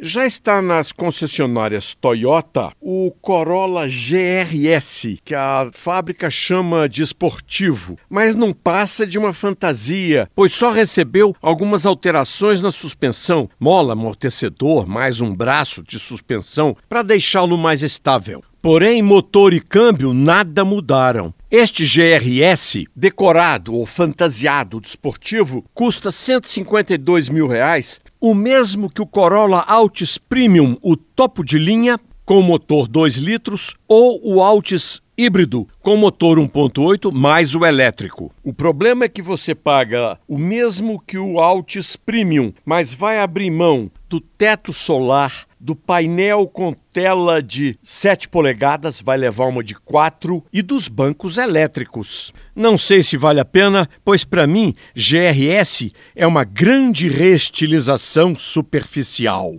Já está nas concessionárias Toyota o Corolla GRS, que a fábrica chama de esportivo, mas não passa de uma fantasia, pois só recebeu algumas alterações na suspensão, mola, amortecedor, mais um braço de suspensão para deixá-lo mais estável. Porém, motor e câmbio nada mudaram. Este GRS, decorado ou fantasiado desportivo, custa 152 mil reais, o mesmo que o Corolla Altis Premium, o topo de linha, com motor 2 litros, ou o Altis híbrido com motor 1.8 mais o elétrico. O problema é que você paga o mesmo que o Altis Premium, mas vai abrir mão do teto solar, do painel com tela de 7 polegadas, vai levar uma de 4 e dos bancos elétricos. Não sei se vale a pena, pois para mim GRS é uma grande reestilização superficial.